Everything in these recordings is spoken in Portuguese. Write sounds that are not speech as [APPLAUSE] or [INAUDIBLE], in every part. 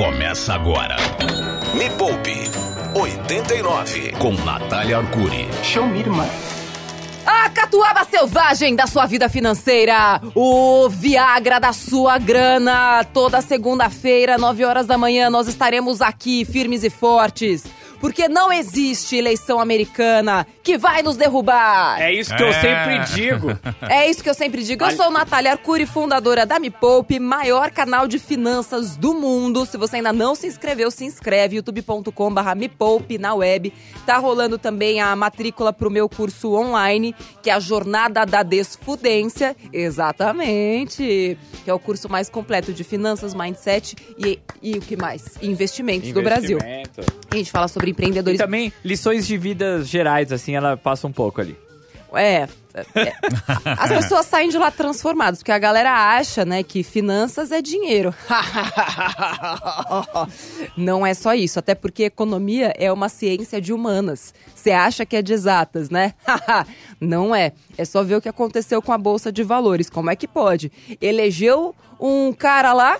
Começa agora. Me Poupe 89 com Natália Arcuri. Show me, irmã. A catuaba selvagem da sua vida financeira. O Viagra da sua grana. Toda segunda-feira, 9 horas da manhã, nós estaremos aqui, firmes e fortes. Porque não existe eleição americana que vai nos derrubar. É isso que eu É. sempre digo. É isso que eu sempre digo. Eu sou Natália Arcuri, fundadora da Me Poupe, maior canal de finanças do mundo. Se você ainda não se inscreveu, se inscreve, youtube.com.br Me Poupe na web. Tá rolando também a matrícula pro meu curso online, que é a Jornada da Desfudência. Exatamente. Que é o curso mais completo de finanças, mindset e, e o que mais? E investimentos do Brasil. A gente fala sobre E também lições de vidas gerais, assim, ela passa um pouco ali. É, é. As pessoas saem de lá transformadas, porque a galera acha, né, que finanças é dinheiro. [LAUGHS] Não é só isso, até porque economia é uma ciência de humanas. Você acha que é de exatas, né? [LAUGHS] Não é. É só ver o que aconteceu com a bolsa de valores. Como é que pode? Elegeu um cara lá,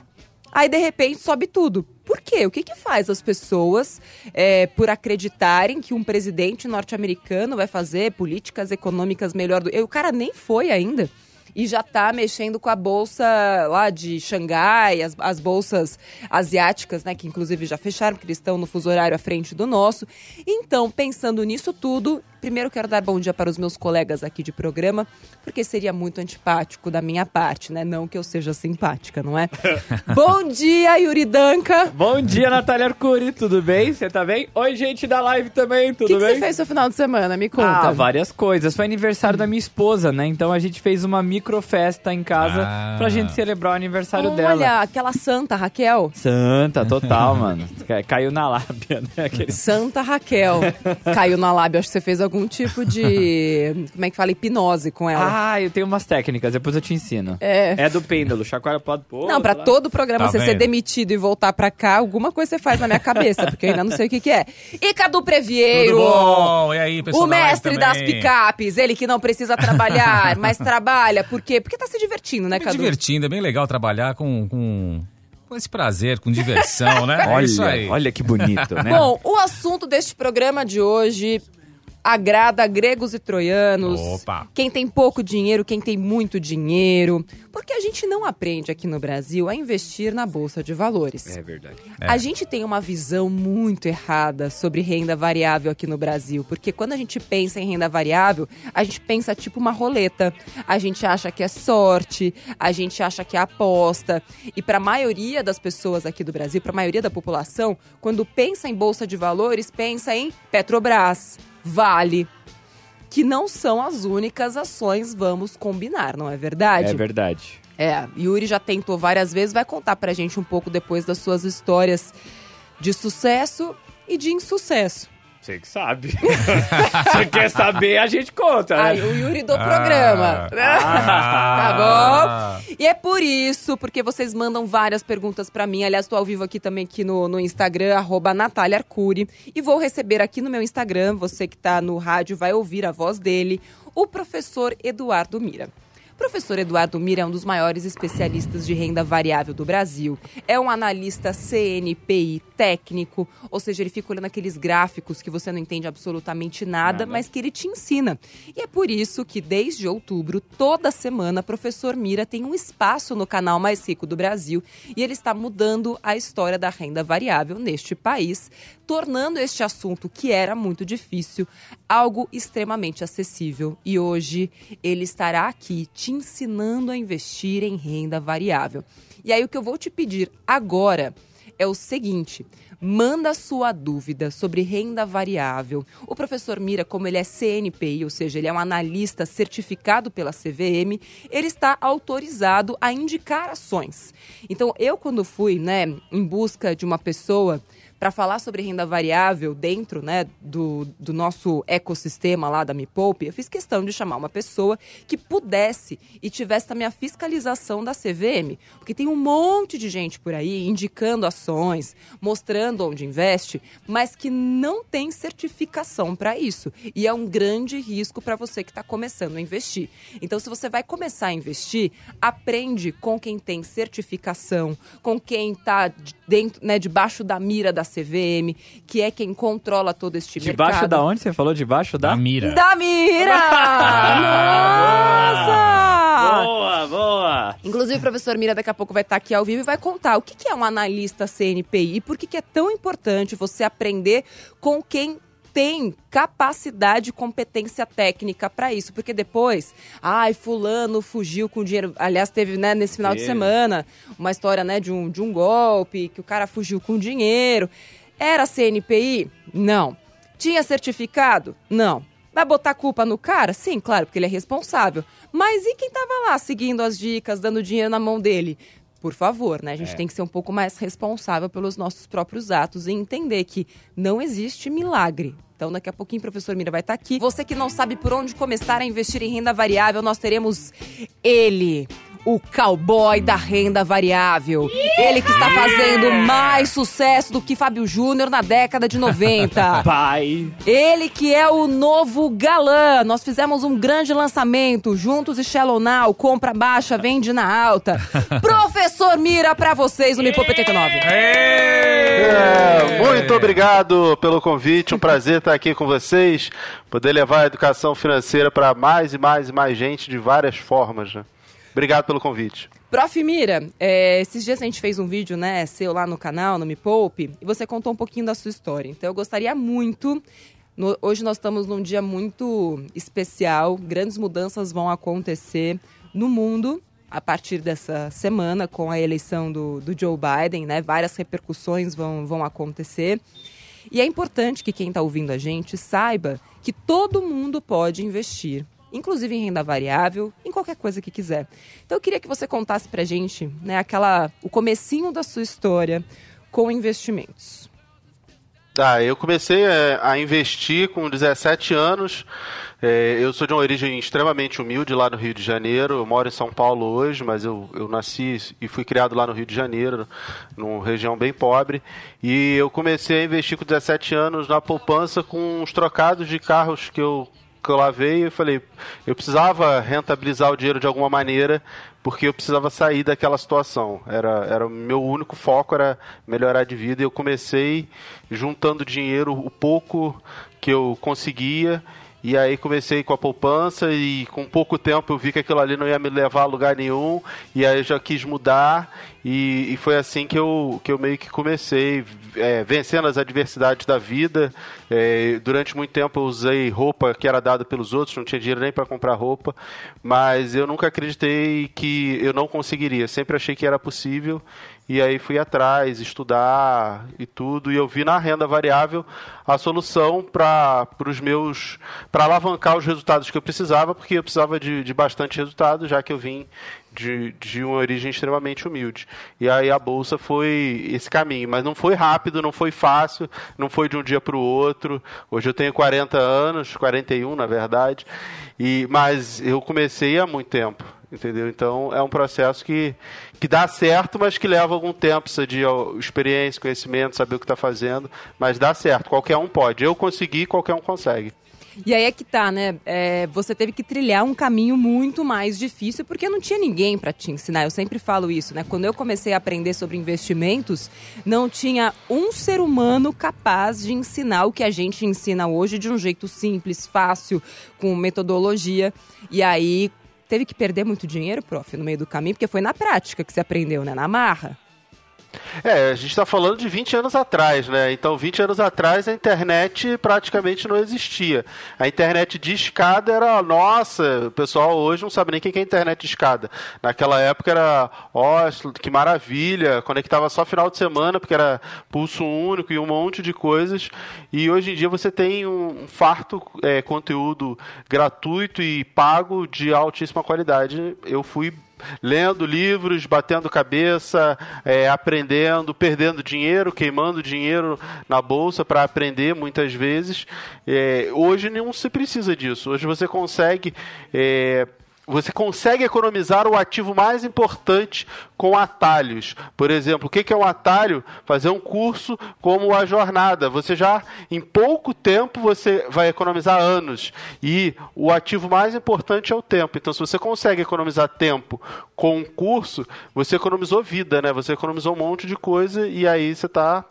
aí de repente sobe tudo. Por quê? O que, que faz as pessoas, é, por acreditarem que um presidente norte-americano vai fazer políticas econômicas melhor do. O cara nem foi ainda. E já tá mexendo com a bolsa lá de Xangai, as, as bolsas asiáticas, né? Que inclusive já fecharam, porque eles estão no fuso horário à frente do nosso. Então, pensando nisso tudo, primeiro quero dar bom dia para os meus colegas aqui de programa, porque seria muito antipático da minha parte, né? Não que eu seja simpática, não é? [LAUGHS] bom dia, Yuri Danca! Bom dia, Natália Arcuri, tudo bem? Você tá bem? Oi, gente da live também, O tudo que, que bem? você fez no final de semana? Me conta. Ah, várias coisas. Foi aniversário da minha esposa, né? Então a gente fez uma microfesta em casa Ah. pra gente celebrar o aniversário Olha, dela. aquela santa Raquel. Santa, total, [LAUGHS] mano. Ca- Caiu na lábia, né? Aquele... Santa Raquel. Caiu na lábia. Acho que você fez algum tipo de. [LAUGHS] Como é que fala? Hipnose com ela. Ah, eu tenho umas técnicas, depois eu te ensino. É. É do pêndulo, chacoalha pro lado pro outro, Não, pra lá. todo programa Tá você ser vendo? demitido e voltar pra cá, alguma coisa você faz na minha cabeça, porque eu ainda não sei o que, que é. E Cadu Previeiro! Tudo bom? E aí, pessoal? O da live mestre das picapes, ele que não precisa trabalhar, [LAUGHS] mas trabalha. Por quê? Porque tá se divertindo, né, Me Cadu? divertindo, é bem legal trabalhar com, com, com esse prazer, com diversão, né? é isso aí. Olha, olha que bonito, né? Bom, o assunto deste programa de hoje agrada gregos e troianos. Opa. Quem tem pouco dinheiro, quem tem muito dinheiro. Porque a gente não aprende aqui no Brasil a investir na bolsa de valores. É verdade. A gente tem uma visão muito errada sobre renda variável aqui no Brasil, porque quando a gente pensa em renda variável, a gente pensa tipo uma roleta. A gente acha que é sorte, a gente acha que é aposta. E para a maioria das pessoas aqui do Brasil, para a maioria da população, quando pensa em bolsa de valores, pensa em Petrobras, Vale, que não são as únicas ações, vamos combinar, não é verdade? É verdade. É, Yuri já tentou várias vezes, vai contar pra gente um pouco depois das suas histórias de sucesso e de insucesso. Você que sabe. [LAUGHS] Você quer saber, a gente conta, né? Ai, o Yuri do programa. Ah. [LAUGHS] Tá bom? E é por isso, porque vocês mandam várias perguntas pra mim. Aliás, tô ao vivo aqui também aqui no, no Instagram, arroba Natália Arcuri. E vou receber aqui no meu Instagram, você que tá no rádio vai ouvir a voz dele, o professor Eduardo Mira. O professor Eduardo Mira é um dos maiores especialistas de renda variável do Brasil. É um analista CNPI técnico, ou seja, ele fica olhando aqueles gráficos que você não entende absolutamente nada, Nada. mas que ele te ensina. E é por isso que desde outubro, toda semana, professor Mira tem um espaço no canal mais rico do Brasil e ele está mudando a história da renda variável neste país, tornando este assunto que era muito difícil algo extremamente acessível. E hoje ele estará aqui te ensinando a investir em renda variável. E aí o que eu vou te pedir agora é o seguinte: manda sua dúvida sobre renda variável. O professor Mira, como ele é CNPI, ou seja, ele é um analista certificado pela CVM, ele está autorizado a indicar ações. Então, eu quando fui, né, em busca de uma pessoa para falar sobre renda variável dentro né, do, do nosso ecossistema lá da Me Poupe, eu fiz questão de chamar uma pessoa que pudesse e tivesse também a fiscalização da CVM. Porque tem um monte de gente por aí indicando ações, mostrando onde investe, mas que não tem certificação para isso. E é um grande risco para você que está começando a investir. Então, se você vai começar a investir, aprende com quem tem certificação, com quem está dentro, né, debaixo da mira da CVM, que é quem controla todo este Debaixo mercado. da onde você falou? Debaixo da? Da mira. Da mira! [LAUGHS] Nossa! Boa, boa! Inclusive, o professor Mira daqui a pouco vai estar aqui ao vivo e vai contar o que é um analista CNPI e por que que é tão importante você aprender com quem tem capacidade e competência técnica para isso, porque depois, ai, fulano fugiu com dinheiro, aliás, teve, né, nesse final de semana, uma história, né, de um, de um golpe, que o cara fugiu com dinheiro. Era CNPI? Não. Tinha certificado? Não. Vai botar culpa no cara? Sim, claro, porque ele é responsável. Mas e quem tava lá seguindo as dicas, dando dinheiro na mão dele? Por favor, né? A gente tem que ser um pouco mais responsável pelos nossos próprios atos e entender que não existe milagre. Então, daqui a pouquinho, o professor Mira vai estar aqui. Você que não sabe por onde começar a investir em renda variável, nós teremos ele. O cowboy da renda variável. Ele que está fazendo mais sucesso do que Fábio Júnior na década de 90. Pai! [LAUGHS] Ele que é o novo galã. Nós fizemos um grande lançamento, juntos e Shallow Now, compra baixa, vende na alta. [LAUGHS] Professor Mira pra vocês no Poupa 89. É, muito obrigado pelo convite, um prazer estar aqui com vocês, poder levar a educação financeira para mais e mais e mais gente de várias formas. né? Obrigado pelo convite. Prof. Mira, é, esses dias a gente fez um vídeo, né, seu lá no canal, no Me Poupe, e você contou um pouquinho da sua história. Então eu gostaria muito. no- hoje nós estamos num dia muito especial, grandes mudanças vão acontecer no mundo a partir dessa semana com a eleição do, do Joe Biden, né? Várias repercussões vão, vão acontecer. E é importante que quem está ouvindo a gente saiba que todo mundo pode investir, inclusive em renda variável, em qualquer coisa que quiser. Então eu queria que você contasse pra gente, né, aquela o comecinho da sua história com investimentos. Tá, eu comecei é, a investir com 17 anos. É, eu sou de uma origem extremamente humilde lá no Rio de Janeiro. Eu moro em São Paulo hoje, mas eu, eu nasci e fui criado lá no Rio de Janeiro, numa região bem pobre. E eu comecei a investir com 17 anos na poupança com uns trocados de carros que eu que eu lavei e falei, eu precisava rentabilizar o dinheiro de alguma maneira, porque eu precisava sair daquela situação. Era, era o meu único foco era melhorar de vida e eu comecei juntando dinheiro o pouco que eu conseguia e aí comecei com a poupança e com pouco tempo eu vi que aquilo ali não ia me levar a lugar nenhum e aí eu já quis mudar e, e foi assim que eu, que eu meio que comecei é, vencendo as adversidades da vida. É, durante muito tempo eu usei roupa que era dada pelos outros, não tinha dinheiro nem para comprar roupa, mas eu nunca acreditei que eu não conseguiria. Sempre achei que era possível e aí fui atrás, estudar e tudo, e eu vi na renda variável a solução para os meus. para alavancar os resultados que eu precisava, porque eu precisava de, de bastante resultado, já que eu vim de, de uma origem extremamente humilde. E aí a bolsa foi esse caminho, mas não foi rápido, não foi fácil, não foi de um dia para o outro. Hoje eu tenho 40 anos, 41 na verdade, e mas eu comecei há muito tempo. Entendeu? Então é um processo que, que dá certo, mas que leva algum tempo. Precisa de experiência, conhecimento, saber o que está fazendo. Mas dá certo, qualquer um pode. Eu consegui, qualquer um consegue. E aí é que tá, né? É, você teve que trilhar um caminho muito mais difícil porque não tinha ninguém para te ensinar. Eu sempre falo isso, né? Quando eu comecei a aprender sobre investimentos, não tinha um ser humano capaz de ensinar o que a gente ensina hoje de um jeito simples, fácil, com metodologia. E aí teve que perder muito dinheiro, prof, no meio do caminho, porque foi na prática que você aprendeu, né? Na marra. É, a gente está falando de 20 anos atrás, né? Então, 20 anos atrás a internet praticamente não existia. A internet de escada era, nossa, o pessoal hoje não sabe nem o que é internet de escada. Naquela época era, ó, que maravilha, conectava só final de semana, porque era pulso único e um monte de coisas. E hoje em dia você tem um farto é, conteúdo gratuito e pago de altíssima qualidade. Eu fui lendo livros, batendo cabeça, é, aprendendo, perdendo dinheiro, queimando dinheiro na bolsa para aprender muitas vezes. É, hoje não se precisa disso. Hoje você consegue é, você consegue economizar o ativo mais importante com atalhos. Por exemplo, o que é um atalho? Fazer um curso como a jornada. Você já, em pouco tempo, você vai economizar anos. E o ativo mais importante é o tempo. Então, se você consegue economizar tempo com um curso, você economizou vida, né? Você economizou um monte de coisa e aí você está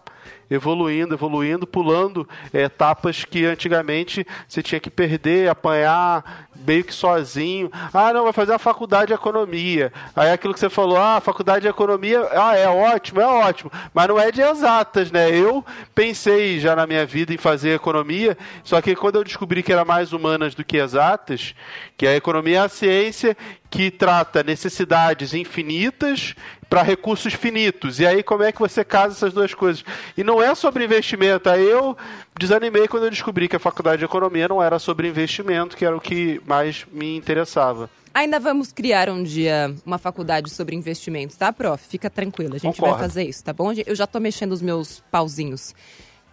evoluindo, evoluindo, pulando é, etapas que antigamente você tinha que perder, apanhar meio que sozinho. Ah, não, vai fazer a faculdade de economia. Aí aquilo que você falou, ah, a faculdade de economia, ah, é ótimo, é ótimo, mas não é de exatas, né? Eu pensei já na minha vida em fazer economia, só que quando eu descobri que era mais humanas do que exatas, que a economia é a ciência que trata necessidades infinitas para recursos finitos. E aí, como é que você casa essas duas coisas? E não é sobre investimento. Aí eu desanimei quando eu descobri que a faculdade de economia não era sobre investimento, que era o que mais me interessava. Ainda vamos criar um dia uma faculdade sobre investimentos, tá, prof? Fica tranquilo, a gente Concordo. vai fazer isso, tá bom? Eu já tô mexendo os meus pauzinhos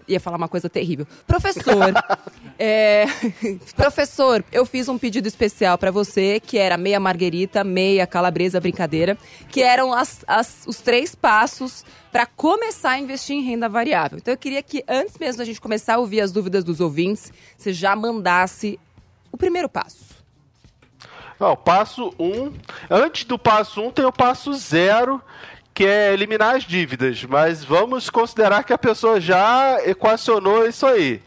ia falar uma coisa terrível. Professor, [LAUGHS] é, [LAUGHS] professor, eu fiz um pedido especial para você, que era meia marguerita, meia calabresa brincadeira, que eram as, as, os três passos para começar a investir em renda variável. Então eu queria que antes mesmo da gente começar a ouvir as dúvidas dos ouvintes, você já mandasse o primeiro passo. o passo 1. Um, antes do passo 1 um, tem o passo 0, que é eliminar as dívidas, mas vamos considerar que a pessoa já equacionou isso aí.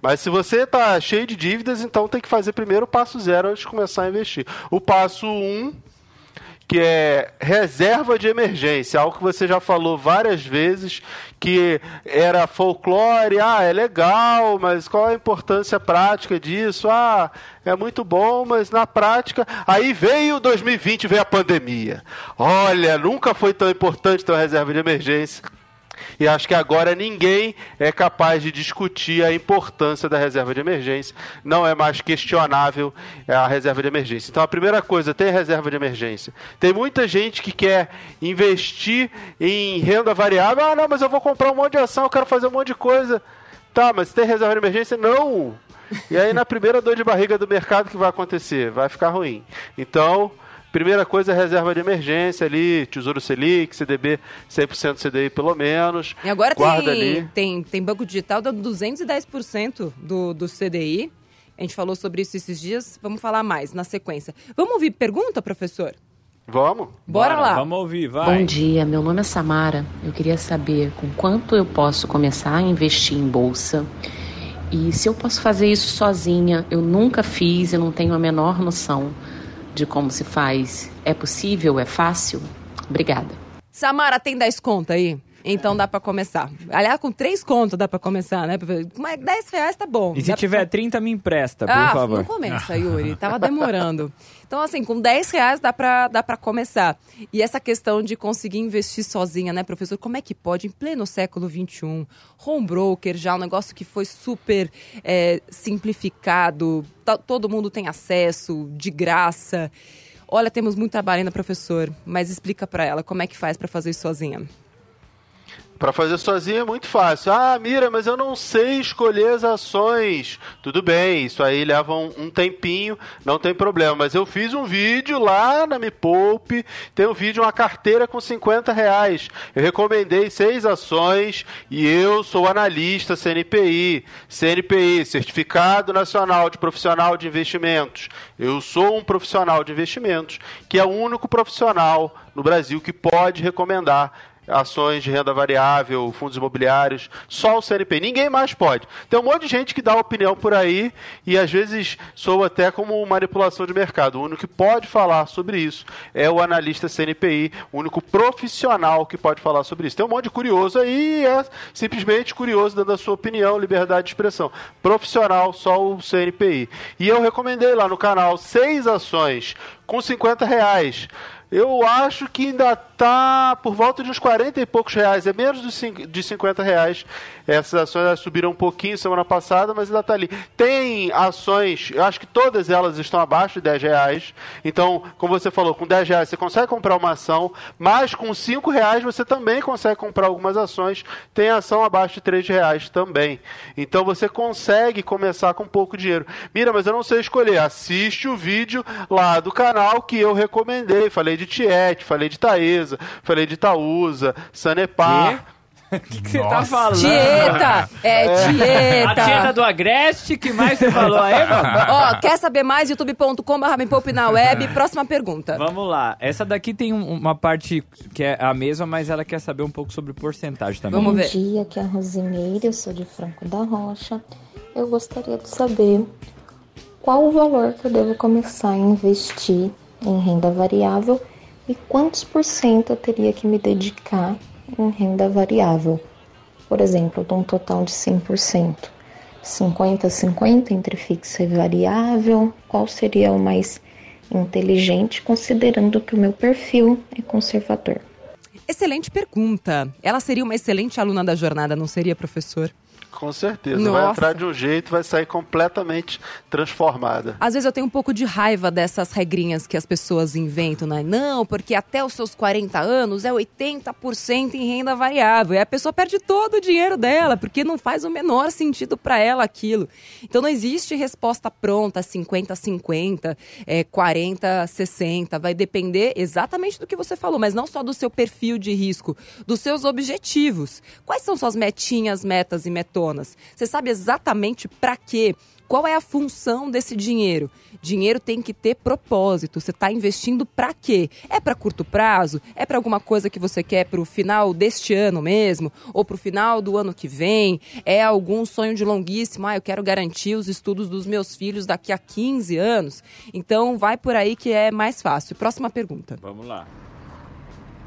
Mas se você está cheio de dívidas, então tem que fazer primeiro o passo zero antes de começar a investir. O passo um que é reserva de emergência, algo que você já falou várias vezes, que era folclore, ah, é legal, mas qual a importância prática disso? Ah, é muito bom, mas na prática, aí veio 2020, veio a pandemia. Olha, nunca foi tão importante ter uma reserva de emergência. E acho que agora ninguém é capaz de discutir a importância da reserva de emergência. Não é mais questionável a reserva de emergência. Então, a primeira coisa, tem reserva de emergência. Tem muita gente que quer investir em renda variável. Ah, não, mas eu vou comprar um monte de ação, eu quero fazer um monte de coisa. Tá, mas tem reserva de emergência? Não! E aí, na primeira dor de barriga do mercado, o que vai acontecer? Vai ficar ruim. Então, Primeira coisa é reserva de emergência ali, Tesouro Selic, CDB 100% CDI pelo menos. E agora Guarda tem, ali. tem, tem banco digital dando 210% do, do CDI. A gente falou sobre isso esses dias, vamos falar mais na sequência. Vamos ouvir pergunta, professor? Vamos. Bora, Bora lá. Vamos ouvir, vai. Bom dia, meu nome é Samara. Eu queria saber com quanto eu posso começar a investir em bolsa e se eu posso fazer isso sozinha. Eu nunca fiz, eu não tenho a menor noção de como se faz. É possível? É fácil? Obrigada. Samara, tem 10 contas aí? Então dá para começar. Aliás, com três contas dá para começar, né? Mas 10 reais tá bom. E se tiver pra... 30, me empresta, por ah, favor. Não começa, [LAUGHS] Yuri. Tava demorando. Então, assim, com 10 reais dá pra, dá pra começar. E essa questão de conseguir investir sozinha, né, professor? Como é que pode, em pleno século XXI, home broker já, um negócio que foi super é, simplificado, todo mundo tem acesso, de graça. Olha, temos muito trabalho ainda, professor, mas explica para ela como é que faz para fazer isso sozinha. Para fazer sozinho é muito fácil. Ah, Mira, mas eu não sei escolher as ações. Tudo bem, isso aí leva um, um, tempinho, não tem problema. Mas eu fiz um vídeo lá na Me Poupe, tem um vídeo, uma carteira com 50 reais. Eu recomendei seis ações e eu sou analista CNPI. CNPI, Certificado Nacional de Profissional de Investimentos. Eu sou um profissional de investimentos que é o único profissional no Brasil que pode recomendar ações de renda variável, fundos imobiliários, só o CNPI. Ninguém mais pode. Tem um monte de gente que dá opinião por aí e às vezes soa até como manipulação de mercado. O único que pode falar sobre isso é o analista CNPI, o único profissional que pode falar sobre isso. Tem um monte de curioso aí e é simplesmente curioso dando a sua opinião, liberdade de expressão. Profissional, só o CNPI. E eu recomendei lá no canal seis ações com 50 reais eu acho que ainda está por volta de uns 40 e poucos reais, é menos de 50 reais. Essas ações subiram um pouquinho semana passada, mas ainda está ali. Tem ações, eu acho que todas elas estão abaixo de 10 reais. Então, como você falou, com 10 reais você consegue comprar uma ação, mas com 5 reais você também consegue comprar algumas ações. Tem ação abaixo de 3 reais também. Então você consegue começar com pouco dinheiro. Mira, mas eu não sei escolher. Assiste o vídeo lá do canal que eu recomendei. Falei de Tiete, falei de Taesa, falei de Itaúsa, Sanepar. [LAUGHS] O que, que você tá falando? Tieta! É, Tieta! A tieta do Agreste, que mais você falou aí, mano? [LAUGHS] Ó, quer saber mais? youtube.com.br me poupe na web. Próxima pergunta. Vamos lá. Essa daqui tem um- uma parte que é a mesma, mas ela quer saber um pouco sobre porcentagem também. Vamos Bom ver. dia, aqui é a Rosimeire, eu sou de Franco da Rocha. Eu gostaria de saber qual o valor que eu devo começar a investir em renda variável e quantos por cento eu teria que me dedicar em renda variável. Por exemplo, dou um total de 100%. 50-50 entre fixa e variável. Qual seria o mais inteligente, considerando que o meu perfil é conservador? Excelente pergunta. Ela seria uma excelente aluna da jornada, não seria, professor? Com certeza. Nossa. Vai entrar de um jeito, vai sair completamente transformada. Às vezes eu tenho um pouco de raiva dessas regrinhas que as pessoas inventam, né? Não, porque até os seus 40 anos é 80% em renda variável. E a pessoa perde todo o dinheiro dela, porque não faz o menor sentido para ela aquilo. Então não existe resposta pronta, 50-50, é, 40-60. Vai depender exatamente do que você falou, mas não só do seu perfil de risco, dos seus objetivos. Quais são suas metinhas, metas e metonas? Você sabe exatamente para quê? Qual é a função desse dinheiro? Dinheiro tem que ter propósito. Você está investindo para quê? É para curto prazo? É para alguma coisa que você quer para o final deste ano mesmo? Ou para o final do ano que vem? É algum sonho de longuíssimo? Ah, eu quero garantir os estudos dos meus filhos daqui a 15 anos? Então vai por aí que é mais fácil. Próxima pergunta. Vamos lá.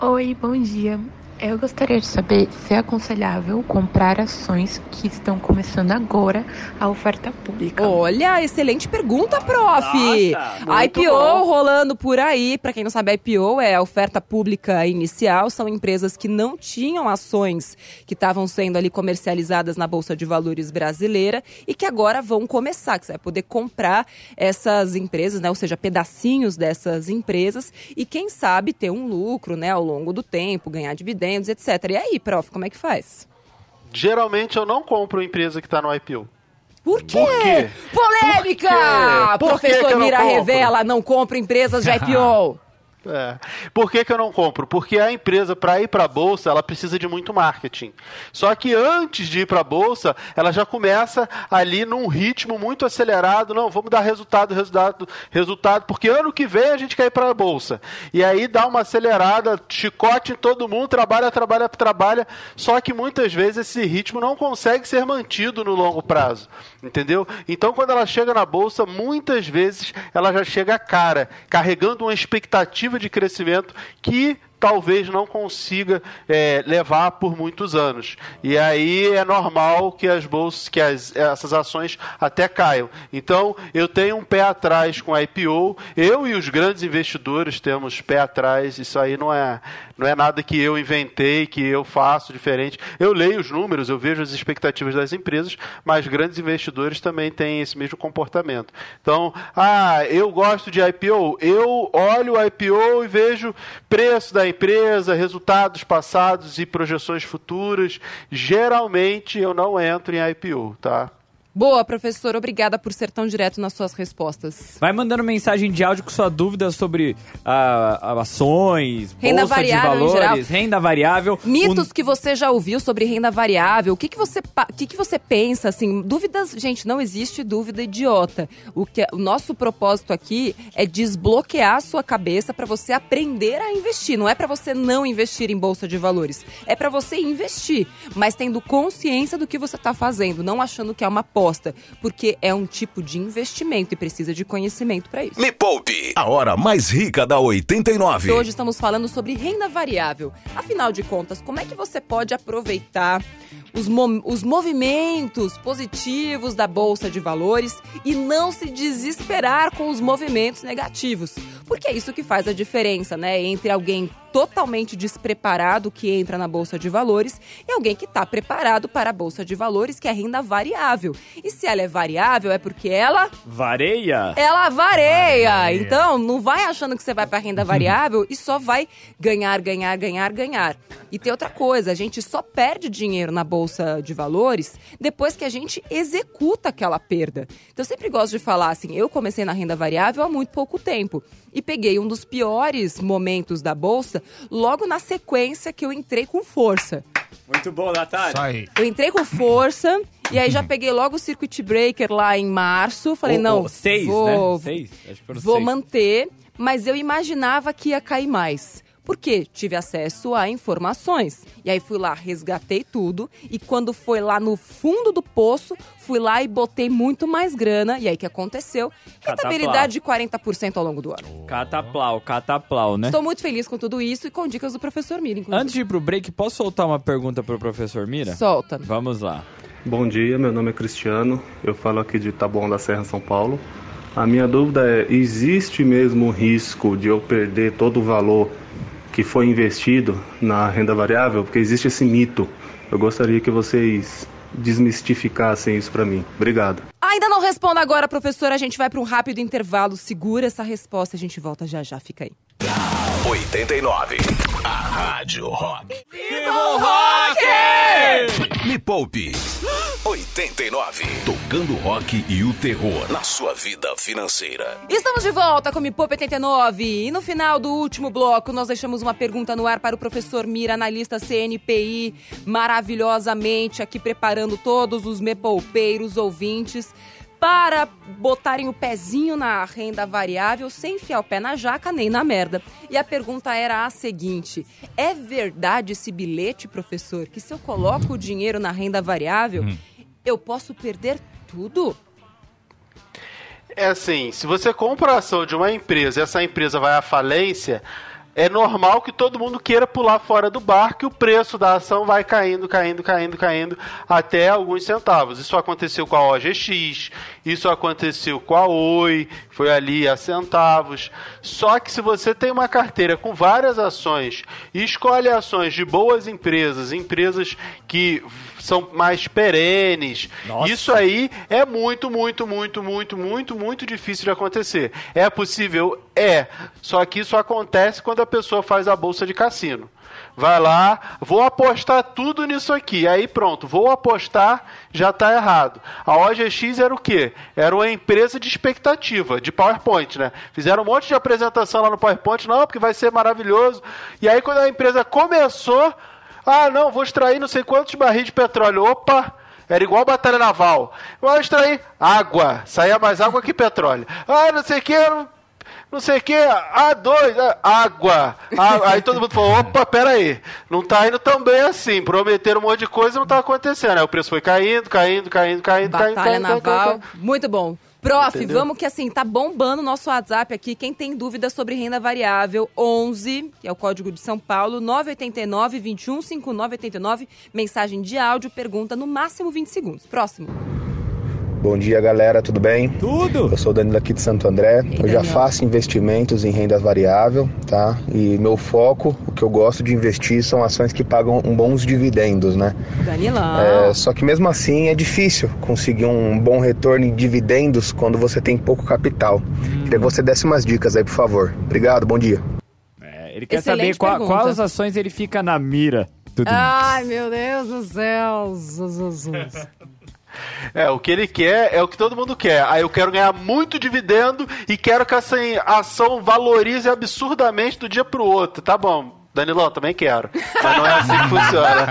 Oi, bom dia. Eu gostaria de saber se é aconselhável comprar ações que estão começando agora a oferta pública. Olha, excelente pergunta, prof. Nossa, IPO bom. rolando por aí. Para quem não sabe, IPO é a oferta pública inicial. São empresas que não tinham ações que estavam sendo ali comercializadas na Bolsa de Valores brasileira e que agora vão começar. Que você vai poder comprar essas empresas, né? Ou seja, pedacinhos dessas empresas e quem sabe ter um lucro, né? Ao longo do tempo, ganhar dividendos, etc. E aí, prof, como é que faz? Geralmente eu não compro empresa que está no IPO. Por quê? Por quê? Polêmica! Por que Professor que Mira compro? revela, não compra empresas de IPO. [LAUGHS] É. Por que, que eu não compro? Porque a empresa, para ir para a bolsa, ela precisa de muito marketing. Só que antes de ir para a bolsa, ela já começa ali num ritmo muito acelerado. Não, vamos dar resultado, resultado, resultado, porque ano que vem a gente quer ir para a bolsa. E aí dá uma acelerada, chicote em todo mundo, trabalha, trabalha, trabalha. Só que muitas vezes esse ritmo não consegue ser mantido no longo prazo. Entendeu? Então, quando ela chega na bolsa, muitas vezes ela já chega cara, carregando uma expectativa de crescimento que talvez não consiga é, levar por muitos anos. E aí é normal que as bolsas, que as, essas ações até caiam. Então, eu tenho um pé atrás com a IPO. Eu e os grandes investidores temos pé atrás. Isso aí não é, não é nada que eu inventei, que eu faço diferente. Eu leio os números, eu vejo as expectativas das empresas, mas grandes investidores também têm esse mesmo comportamento. Então, ah, eu gosto de IPO. Eu olho o IPO e vejo preço da empresa, resultados passados e projeções futuras. Geralmente eu não entro em IPO, tá? Boa, professor. Obrigada por ser tão direto nas suas respostas. Vai mandando mensagem de áudio com sua dúvida sobre ah, ações, Renda bolsa variável de valores, renda variável. Mitos que você já ouviu sobre renda variável. O que, que, você, que, que você pensa? Assim, dúvidas, gente, não existe dúvida idiota. O, que, o nosso propósito aqui é desbloquear a sua cabeça para você aprender a investir. Não é para você não investir em bolsa de valores. É para você investir, mas tendo consciência do que você está fazendo, não achando que é uma aposta, porque é um tipo de investimento e precisa de conhecimento para isso. Me Poupe, a hora mais rica da 89. Hoje estamos falando sobre renda variável. Afinal de contas, como é que você pode aproveitar os, mo os movimentos positivos da Bolsa de Valores e não se desesperar com os movimentos negativos. Porque é isso que faz a diferença, né? Entre alguém totalmente despreparado que entra na bolsa de valores e alguém que está preparado para a bolsa de valores, que é renda variável. E se ela é variável, é porque ela. Vareia? Ela vareia. vareia. Então, não vai achando que você vai para renda variável e só vai ganhar, ganhar, ganhar, ganhar. E tem outra coisa, a gente só perde dinheiro na bolsa de valores depois que a gente executa aquela perda. Então, eu sempre gosto de falar assim: eu comecei na renda variável há muito pouco tempo e peguei um dos piores momentos da bolsa logo na sequência que eu entrei com força. Muito bom, Natália. Eu entrei com força e aí já peguei logo o circuit breaker lá em março. Falei, o, não, o seis, vou, né? Seis? Acho que vou seis. manter, mas eu imaginava que ia cair mais porque tive acesso a informações. E aí fui lá, resgatei tudo e quando foi lá no fundo do poço, fui lá e botei muito mais grana. E aí que aconteceu? Rentabilidade de 40% ao longo do ano. Cataplau, cataplau, né? Estou muito feliz com tudo isso e com dicas do professor Mira, inclusive. Antes de ir pro break, posso soltar uma pergunta pro professor Mira? Solta. Vamos lá. Bom dia, meu nome é Cristiano, eu falo aqui de Taboão da Serra, São Paulo. A minha dúvida é: existe mesmo o risco de eu perder todo o valor que foi investido na renda variável, porque existe esse mito. Eu gostaria que vocês desmistificassem isso para mim. Obrigado. Ainda não responda agora, professor. A gente vai para um rápido intervalo. Segura essa resposta. A gente volta já já. Fica aí. 89. A Rádio Rock. Viva o Rock! Me poupe. 89. Tocando rock e o terror na sua vida financeira. Estamos de volta com Me Poupe 89. E no final do último bloco, nós deixamos uma pergunta no ar para o professor Mira, analista CNPI, maravilhosamente aqui preparando todos os me poupeiros ouvintes para botarem o pezinho na renda variável sem enfiar o pé na jaca nem na merda. E a pergunta era a seguinte: é verdade esse bilhete, professor, que se eu coloco o dinheiro na renda variável, hum. eu posso perder tudo? É assim, se você compra a ação de uma empresa e essa empresa vai à falência, é normal que todo mundo queira pular fora do barco e o preço da ação vai caindo, caindo, caindo, caindo até alguns centavos. Isso aconteceu com a OGX, isso aconteceu com a Oi, foi ali a centavos. Só que se você tem uma carteira com várias ações e escolhe ações de boas empresas, empresas que são mais perenes. Nossa. Isso aí é muito, muito, muito, muito, muito, muito difícil de acontecer. É possível? É. Só que isso acontece quando a pessoa faz a bolsa de cassino. Vai lá, vou apostar tudo nisso aqui. Aí pronto, vou apostar, já está errado. A OGX era o quê? Era uma empresa de expectativa, de PowerPoint, né? Fizeram um monte de apresentação lá no PowerPoint, não, porque vai ser maravilhoso. E aí quando a empresa começou, ah, não, vou extrair não sei quantos barris de petróleo. Opa! Era igual batalha naval. Vou extrair água. Saía mais água que petróleo. Ah, não sei o que, não sei o que, A2, água. Ah, aí todo mundo falou, opa, pera aí, não tá indo tão bem assim, prometeram um monte de coisa e não tá acontecendo. Aí o preço foi caindo, caindo, caindo, caindo, Batalha caindo, caindo, naval, caindo, caindo. muito bom. Prof, Entendeu? vamos que assim, tá bombando o nosso WhatsApp aqui. Quem tem dúvidas sobre renda variável, 11, que é o código de São Paulo, 989 21 5989, mensagem de áudio, pergunta no máximo 20 segundos. Próximo. Bom dia, galera, tudo bem? Tudo! Eu sou o Danilo aqui de Santo André. Ei, eu já faço investimentos em renda variável, tá? E meu foco, o que eu gosto de investir são ações que pagam bons dividendos, né? Danilão! É, só que mesmo assim é difícil conseguir um bom retorno em dividendos quando você tem pouco capital. Hum. Queria que você desse umas dicas aí, por favor. Obrigado, bom dia. É, ele quer Excelente saber qual, quais ações ele fica na mira. Ai, meu Deus do céu! [LAUGHS] É, o que ele quer é o que todo mundo quer. Aí eu quero ganhar muito dividendo e quero que essa ação valorize absurdamente do dia pro outro. Tá bom, Danilão, também quero. Mas não é assim que funciona.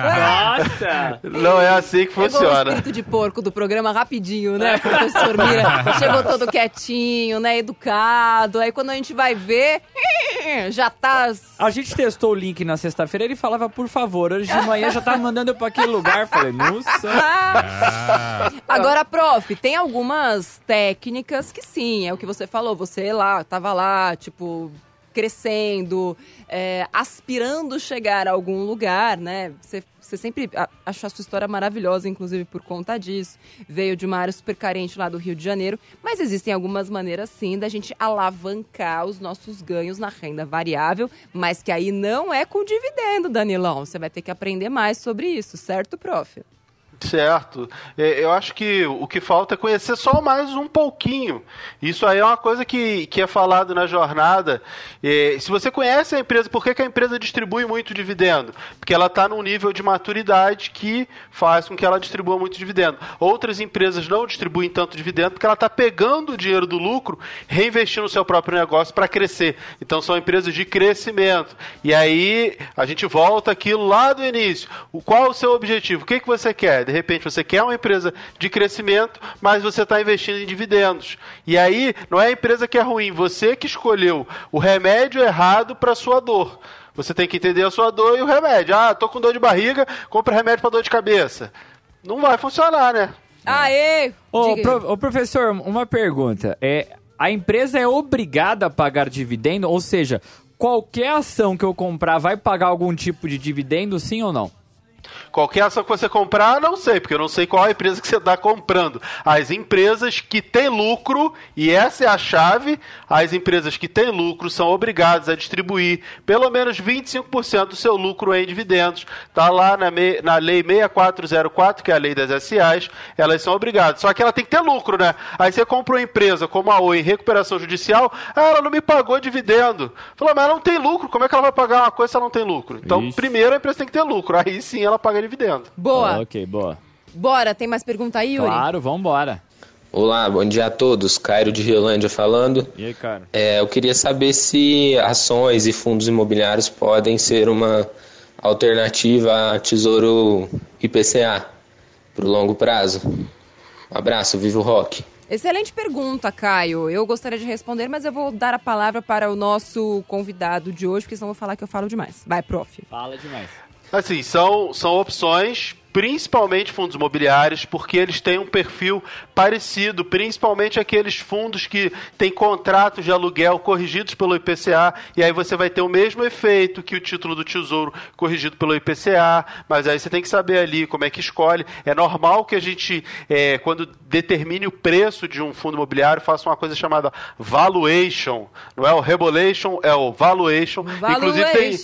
Nossa! Não é assim que funciona. Pegou o espírito de porco do programa rapidinho, né, professor Mira? Chegou todo quietinho, né, educado. Aí quando a gente vai ver, [LAUGHS] já tá... A gente testou o link na sexta-feira, ele falava, por favor. Hoje de manhã já tá mandando eu pra aquele lugar. Falei, nossa. Ah. Agora, prof, tem algumas técnicas que sim, é o que você falou. Você lá, tava lá, tipo crescendo, é, aspirando chegar a algum lugar, né? Você, sempre achou a sua história maravilhosa, inclusive por conta disso. Veio de uma área super carente lá do Rio de Janeiro, mas existem algumas maneiras sim da gente alavancar os nossos ganhos na renda variável, mas que aí não é com dividendo, Danilão. Você vai ter que aprender mais sobre isso, certo, prof? Certo. É, eu acho que o que falta é conhecer só mais um pouquinho. Isso aí é uma coisa que, que é falado na jornada. É, se você conhece a empresa, por que, que a empresa distribui muito dividendo? Porque ela está num nível de maturidade que faz com que ela distribua muito dividendo. Outras empresas não distribuem tanto dividendo porque ela está pegando o dinheiro do lucro, reinvestindo no seu próprio negócio para crescer. Então são empresas de crescimento. E aí a gente volta aquilo lá do início. Qual o seu objetivo? O que, que você quer? De repente você quer uma empresa de crescimento, mas você está investindo em dividendos. E aí não é a empresa que é ruim, você que escolheu o remédio errado para sua dor. Você tem que entender a sua dor e o remédio. Ah, tô com dor de barriga, compra remédio para dor de cabeça. Não vai funcionar, né? Aê! Ô, pro, ô, professor, uma pergunta. É, a empresa é obrigada a pagar dividendo? Ou seja, qualquer ação que eu comprar vai pagar algum tipo de dividendo, sim ou não? Qualquer ação que você comprar, não sei, porque eu não sei qual é a empresa que você está comprando. As empresas que têm lucro, e essa é a chave, as empresas que têm lucro são obrigadas a distribuir pelo menos 25% do seu lucro em dividendos. Está lá na, me, na lei 6404, que é a lei das SAs, elas são obrigadas. Só que ela tem que ter lucro, né? Aí você compra uma empresa como a Oi em recuperação judicial, ah, ela não me pagou dividendo. Falou, mas ela não tem lucro, como é que ela vai pagar uma coisa se ela não tem lucro? Então, Ixi. primeiro a empresa tem que ter lucro, aí sim ela paga dividendo. Boa. Ok, boa. Bora, tem mais pergunta aí, Yuri? Claro, vambora. Olá, bom dia a todos. Cairo de Riolândia falando. E aí, cara? É, eu queria saber se ações e fundos imobiliários podem ser uma alternativa a Tesouro IPCA para o longo prazo. Um abraço, vivo rock. Excelente pergunta, Caio. Eu gostaria de responder, mas eu vou dar a palavra para o nosso convidado de hoje, porque senão eu vou falar que eu falo demais. Vai, prof. Fala demais. Assim, são, são opções principalmente fundos imobiliários, porque eles têm um perfil parecido, principalmente aqueles fundos que têm contratos de aluguel corrigidos pelo IPCA, e aí você vai ter o mesmo efeito que o título do Tesouro corrigido pelo IPCA, mas aí você tem que saber ali como é que escolhe. É normal que a gente, é, quando determine o preço de um fundo imobiliário, faça uma coisa chamada valuation. Não é o rebolation, é o valuation. Valuation, Inclusive tem,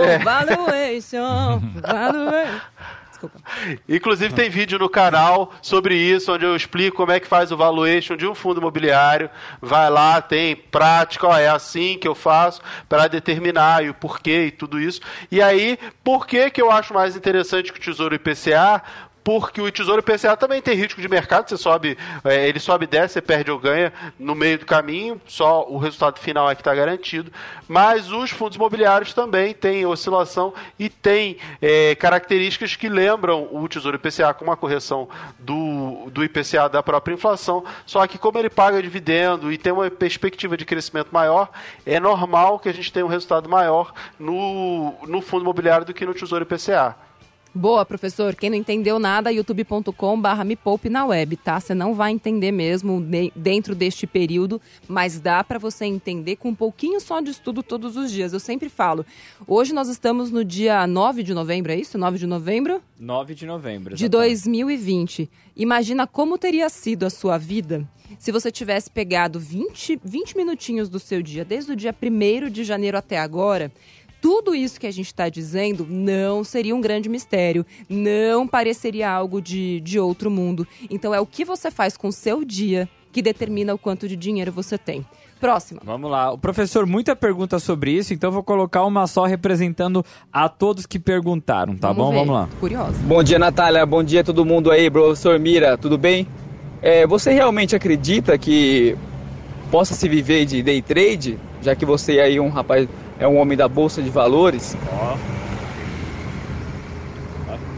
é... valuation, [LAUGHS] valuation. Desculpa. Inclusive tem vídeo no canal sobre isso, onde eu explico como é que faz o valuation de um fundo imobiliário. Vai lá, tem prática, ó, é assim que eu faço para determinar e o porquê e tudo isso. E aí, por que, que eu acho mais interessante que o Tesouro IPCA? Porque o Tesouro IPCA também tem risco de mercado, você sobe, é, ele sobe e desce, você perde ou ganha no meio do caminho, só o resultado final é que está garantido. Mas os fundos imobiliários também têm oscilação e têm é, características que lembram o Tesouro IPCA com uma correção do, do IPCA da própria inflação, só que como ele paga dividendo e tem uma perspectiva de crescimento maior, é normal que a gente tenha um resultado maior no, no fundo imobiliário do que no Tesouro IPCA. Boa, professor. Quem não entendeu nada, youtube.com barra me poupe na web, tá? Você não vai entender mesmo dentro deste período, mas dá para você entender com um pouquinho só de estudo todos os dias. Eu sempre falo, hoje nós estamos no dia 9 de novembro, é isso? 9 de novembro? 9 de novembro, exatamente. De 2020. Imagina como teria sido a sua vida se você tivesse pegado 20, 20 minutinhos do seu dia, desde o dia 1 de janeiro até agora tudo isso que a gente está dizendo não seria um grande mistério, não pareceria algo de, de outro mundo. Então é o que você faz com o seu dia que determina o quanto de dinheiro você tem. Próxima. Vamos lá. O professor, muita pergunta sobre isso, então vou colocar uma só representando a todos que perguntaram, tá Vamos bom? Ver. Vamos lá. Curiosa. Bom dia, Natália. Bom dia todo mundo aí, professor Mira. Tudo bem? É, você realmente acredita que possa se viver de day trade, já que você aí é um rapaz é um homem da Bolsa de Valores.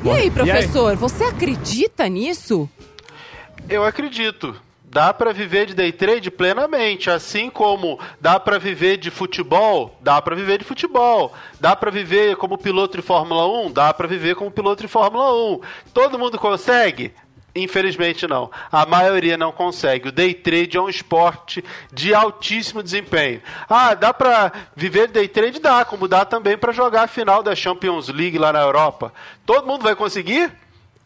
E aí, professor, e aí? você acredita nisso? Eu acredito. Dá para viver de day trade plenamente, assim como dá para viver de futebol, dá para viver de futebol. Dá para viver como piloto de Fórmula 1, dá para viver como piloto de Fórmula 1. Todo mundo consegue? Infelizmente não. A maioria não consegue. O day trade é um esporte de altíssimo desempenho. Ah, dá para viver day trade? Dá, como dá também para jogar a final da Champions League lá na Europa. Todo mundo vai conseguir?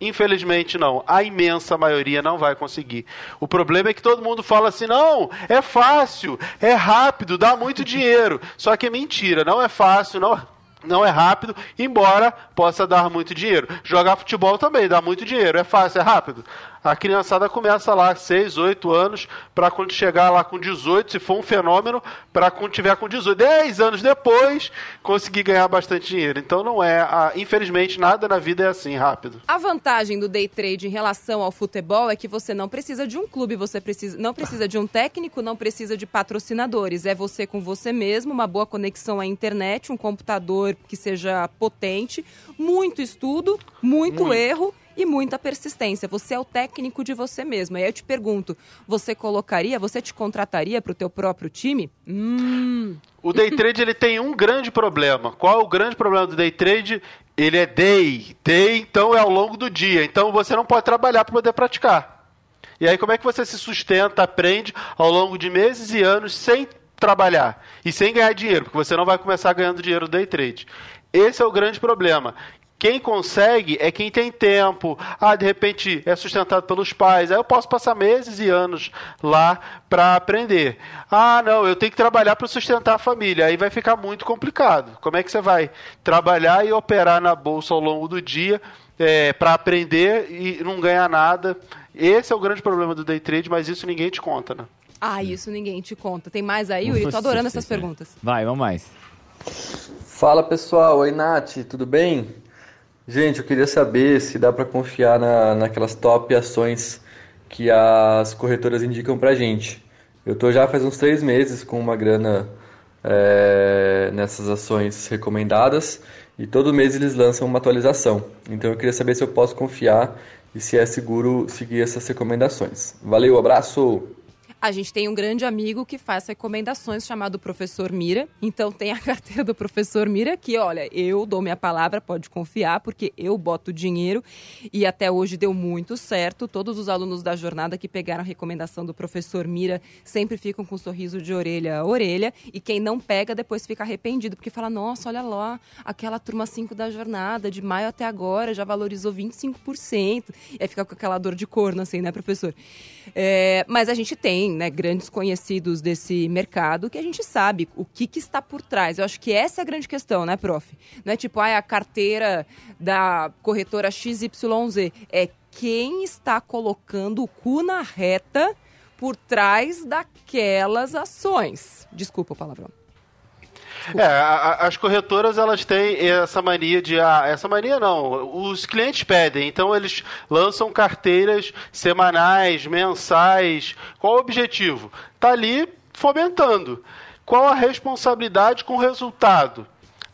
Infelizmente não. A imensa maioria não vai conseguir. O problema é que todo mundo fala assim: não, é fácil, é rápido, dá muito dinheiro. Só que é mentira, não é fácil, não não é rápido, embora possa dar muito dinheiro. Jogar futebol também dá muito dinheiro. É fácil, é rápido a criançada começa lá 6, 8 anos, para quando chegar lá com 18, se for um fenômeno, para quando tiver com 18, 10 anos depois, conseguir ganhar bastante dinheiro. Então não é, a, infelizmente, nada na vida é assim rápido. A vantagem do day trade em relação ao futebol é que você não precisa de um clube, você precisa, não precisa de um técnico, não precisa de patrocinadores. É você com você mesmo, uma boa conexão à internet, um computador que seja potente, muito estudo, muito, muito. erro e muita persistência. Você é o técnico de você mesmo. Aí eu te pergunto, você colocaria, você te contrataria para o teu próprio time? Hum. O day trade ele tem um grande problema. Qual é o grande problema do day trade? Ele é day. Day, então, é ao longo do dia. Então, você não pode trabalhar para poder praticar. E aí, como é que você se sustenta, aprende ao longo de meses e anos sem trabalhar e sem ganhar dinheiro? Porque você não vai começar ganhando dinheiro day trade. Esse é o grande problema. Quem consegue é quem tem tempo. Ah, de repente é sustentado pelos pais. Aí eu posso passar meses e anos lá para aprender. Ah, não, eu tenho que trabalhar para sustentar a família. Aí vai ficar muito complicado. Como é que você vai trabalhar e operar na bolsa ao longo do dia é, para aprender e não ganhar nada? Esse é o grande problema do day trade, mas isso ninguém te conta, né? Ah, isso ninguém te conta. Tem mais aí, Yuri? Tô adorando essas perguntas. Vai, vamos mais. Fala pessoal, oi Nath, tudo bem? Gente, eu queria saber se dá para confiar na, naquelas top ações que as corretoras indicam para gente. Eu estou já faz uns três meses com uma grana é, nessas ações recomendadas e todo mês eles lançam uma atualização. Então eu queria saber se eu posso confiar e se é seguro seguir essas recomendações. Valeu, abraço! A gente tem um grande amigo que faz recomendações chamado Professor Mira. Então tem a [LAUGHS] carteira do Professor Mira que, olha, eu dou minha palavra, pode confiar, porque eu boto dinheiro e até hoje deu muito certo. Todos os alunos da jornada que pegaram a recomendação do Professor Mira sempre ficam com um sorriso de orelha a orelha e quem não pega depois fica arrependido, porque fala: "Nossa, olha lá, aquela turma 5 da jornada, de maio até agora já valorizou 25%". E aí fica com aquela dor de corno assim, né, professor? É, mas a gente tem né, grandes conhecidos desse mercado que a gente sabe o que, que, está por trás. Eu acho que essa é a grande questão, né, prof? Não é tipo, ah, é a carteira da corretora XYZ. É quem está colocando o cu na reta por trás daquelas ações. Desculpa o palavrão. É, a, as corretoras elas têm essa mania de. Ah, essa mania não. Os clientes pedem, então eles lançam carteiras semanais, mensais. Qual o objetivo? Tá ali fomentando. Qual a responsabilidade com o resultado?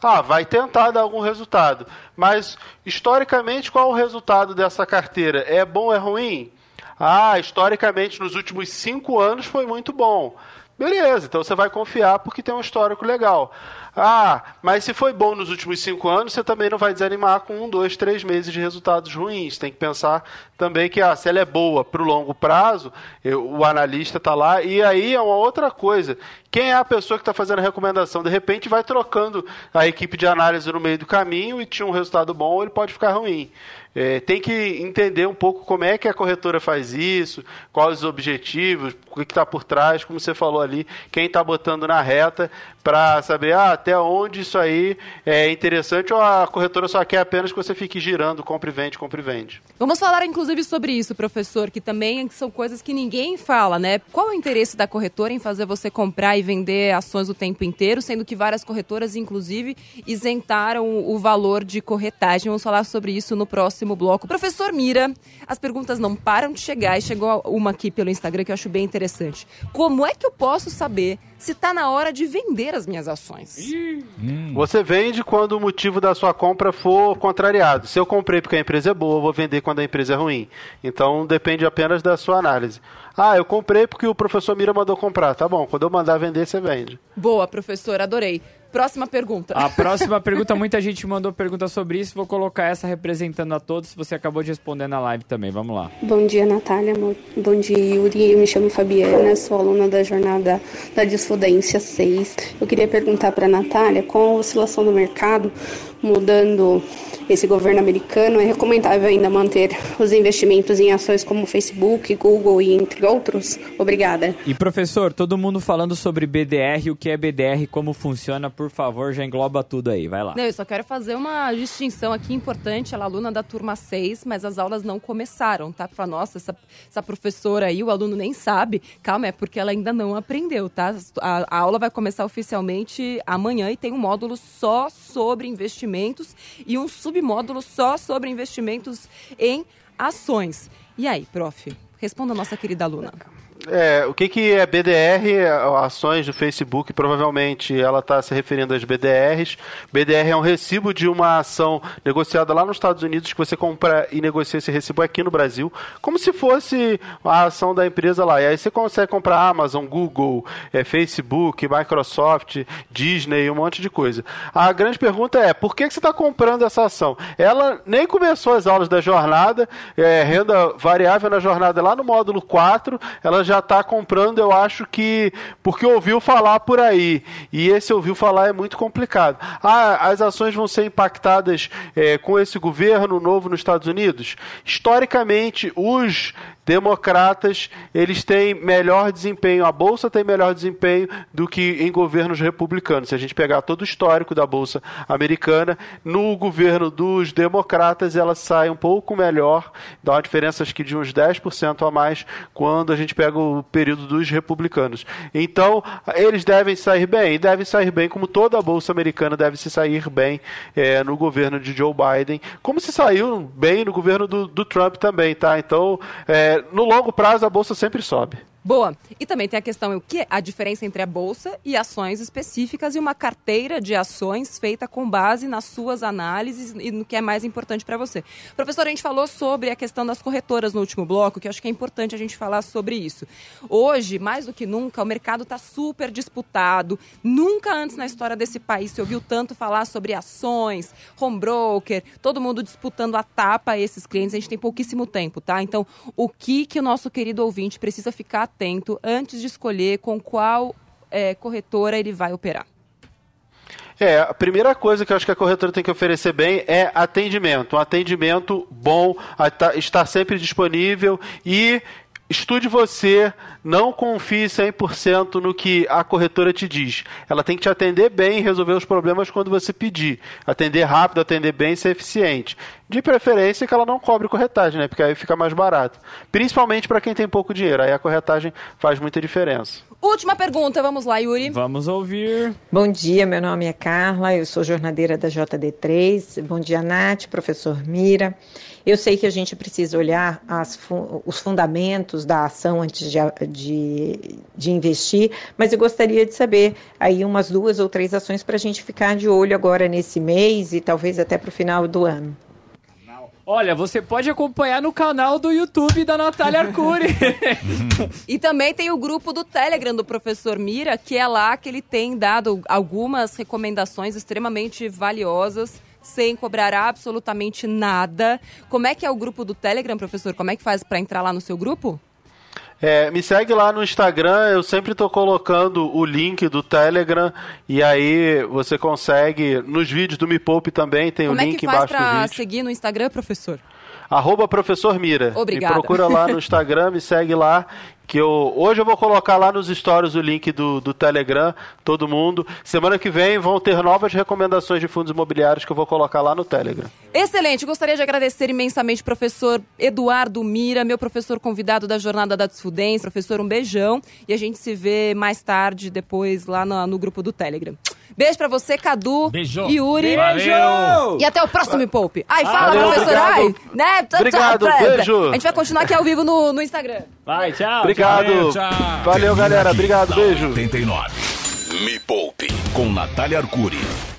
Ah, vai tentar dar algum resultado. Mas, historicamente, qual o resultado dessa carteira? É bom ou é ruim? Ah, historicamente, nos últimos cinco anos foi muito bom. Beleza, então você vai confiar porque tem um histórico legal. Ah, mas se foi bom nos últimos cinco anos, você também não vai desanimar com um, dois, três meses de resultados ruins. Tem que pensar também que ah, se ela é boa para o longo prazo, eu, o analista está lá. E aí é uma outra coisa. Quem é a pessoa que está fazendo a recomendação? De repente vai trocando a equipe de análise no meio do caminho e tinha um resultado bom, ele pode ficar ruim. É, tem que entender um pouco como é que a corretora faz isso, quais os objetivos, o que está por trás, como você falou ali, quem está botando na reta para saber ah, até onde isso aí é interessante ou a corretora só quer apenas que você fique girando, compre e vende, compre e vende. Vamos falar inclusive sobre isso, professor, que também são coisas que ninguém fala, né? Qual é o interesse da corretora em fazer você comprar e vender ações o tempo inteiro, sendo que várias corretoras, inclusive, isentaram o valor de corretagem? Vamos falar sobre isso no próximo bloco. Professor Mira, as perguntas não param de chegar e chegou uma aqui pelo Instagram que eu acho bem interessante. Como é que eu posso saber se está na hora de vender as minhas ações? Hum. Você vende quando o motivo da sua compra for contrariado. Se eu comprei porque a empresa é boa, eu vou vender quando a empresa é ruim. Então depende apenas da sua análise. Ah, eu comprei porque o professor Mira mandou comprar. Tá bom, quando eu mandar vender, você vende. Boa, professor, adorei. Próxima pergunta. A [LAUGHS] próxima pergunta, muita gente mandou pergunta sobre isso. Vou colocar essa representando a todos. Você acabou de responder na live também. Vamos lá. Bom dia, Natália. Bom dia, Yuri. Eu me chamo Fabiana, sou aluna da jornada da Disfudência 6. Eu queria perguntar para a Natália, com a oscilação do mercado, mudando esse governo americano, é recomendável ainda manter os investimentos em ações como Facebook, Google e entre outros? Obrigada. E professor, todo mundo falando sobre BDR, o que é BDR, como funciona, por favor, já engloba tudo aí, vai lá. Não, eu só quero fazer uma distinção aqui importante, ela é aluna da turma 6, mas as aulas não começaram, tá? Pra nossa, essa, essa professora aí, o aluno nem sabe, calma, é porque ela ainda não aprendeu, tá? A, a aula vai começar oficialmente amanhã e tem um módulo só sobre investimentos e um sub submódulo só sobre investimentos em ações. E aí, prof? Responda a nossa querida aluna. É, o que, que é BDR? Ações do Facebook, provavelmente ela está se referindo às BDRs. BDR é um recibo de uma ação negociada lá nos Estados Unidos que você compra e negocia esse recibo aqui no Brasil, como se fosse a ação da empresa lá. E aí você consegue comprar Amazon, Google, é, Facebook, Microsoft, Disney, um monte de coisa. A grande pergunta é, por que, que você está comprando essa ação? Ela nem começou as aulas da jornada, é, renda variável na jornada lá no módulo 4, ela já está comprando, eu acho que porque ouviu falar por aí. E esse ouviu falar é muito complicado. Ah, as ações vão ser impactadas é, com esse governo novo nos Estados Unidos? Historicamente, os democratas eles têm melhor desempenho, a bolsa tem melhor desempenho do que em governos republicanos. Se a gente pegar todo o histórico da bolsa americana, no governo dos democratas ela sai um pouco melhor, dá uma diferença acho que de uns 10% a mais quando a gente pega o período dos republicanos. Então, eles devem sair bem, e devem sair bem como toda a bolsa americana deve se sair bem é, no governo de Joe Biden, como se saiu bem no governo do, do Trump também, tá? Então, é, no longo prazo a bolsa sempre sobe. Boa. E também tem a questão, o que a diferença entre a bolsa e ações específicas e uma carteira de ações feita com base nas suas análises e no que é mais importante para você. Professor, a gente falou sobre a questão das corretoras no último bloco, que eu acho que é importante a gente falar sobre isso. Hoje, mais do que nunca, o mercado está super disputado. Nunca antes na história desse país se ouviu tanto falar sobre ações, home broker, todo mundo disputando a tapa esses clientes. A gente tem pouquíssimo tempo, tá? Então, o que que o nosso querido ouvinte precisa ficar atento antes de escolher com qual é, corretora ele vai operar? É, a primeira coisa que eu acho que a corretora tem que oferecer bem é atendimento. Um atendimento bom, estar sempre disponível e Estude você, não confie 100% no que a corretora te diz. Ela tem que te atender bem e resolver os problemas quando você pedir. Atender rápido, atender bem e ser eficiente. De preferência que ela não cobre corretagem, né? Porque aí fica mais barato. Principalmente para quem tem pouco dinheiro. Aí a corretagem faz muita diferença. Última pergunta, vamos lá, Yuri. Vamos ouvir. Bom dia, meu nome é Carla, eu sou jornadeira da JD3. Bom dia, Nath, professor Mira. Eu sei que a gente precisa olhar as, os fundamentos da ação antes de, de, de, investir, mas eu gostaria de saber aí umas duas ou três ações para a gente ficar de olho agora nesse mês e talvez até para o final do ano. Olha, você pode acompanhar no canal do YouTube da Natália Arcuri. [LAUGHS] e também tem o grupo do Telegram do professor Mira, que é lá que ele tem dado algumas recomendações extremamente valiosas sem cobrar absolutamente nada. Como é que é o grupo do Telegram, professor? Como é que faz para entrar lá no seu grupo? É, me segue lá no Instagram, eu sempre estou colocando o link do Telegram e aí você consegue, nos vídeos do Me Poupe também tem Como o link embaixo do vídeo. Como é que faz para seguir no Instagram, professor? Arroba professor Mira. Obrigada. Me procura lá no [LAUGHS] Instagram, me segue lá que eu hoje eu vou colocar lá nos stories o link do, do Telegram, todo mundo. Semana que vem vão ter novas recomendações de fundos imobiliários que eu vou colocar lá no Telegram. Excelente, gostaria de agradecer imensamente o professor Eduardo Mira, meu professor convidado da Jornada da Desfudência. Professor, um beijão e a gente se vê mais tarde, depois, lá no, no grupo do Telegram. Beijo pra você, Cadu Beijo. e Yuri. Valeu. E até o próximo Me Poupe. Ai, fala, Valeu, professor. obrigado. Ai, né? Obrigado, beijo. A gente vai continuar aqui ao vivo no, no Instagram. Vai, tchau. Obrigado. Valeu, tchau. Valeu, galera. Obrigado. Beijo. 89. Me Poupe com Natália Arcuri.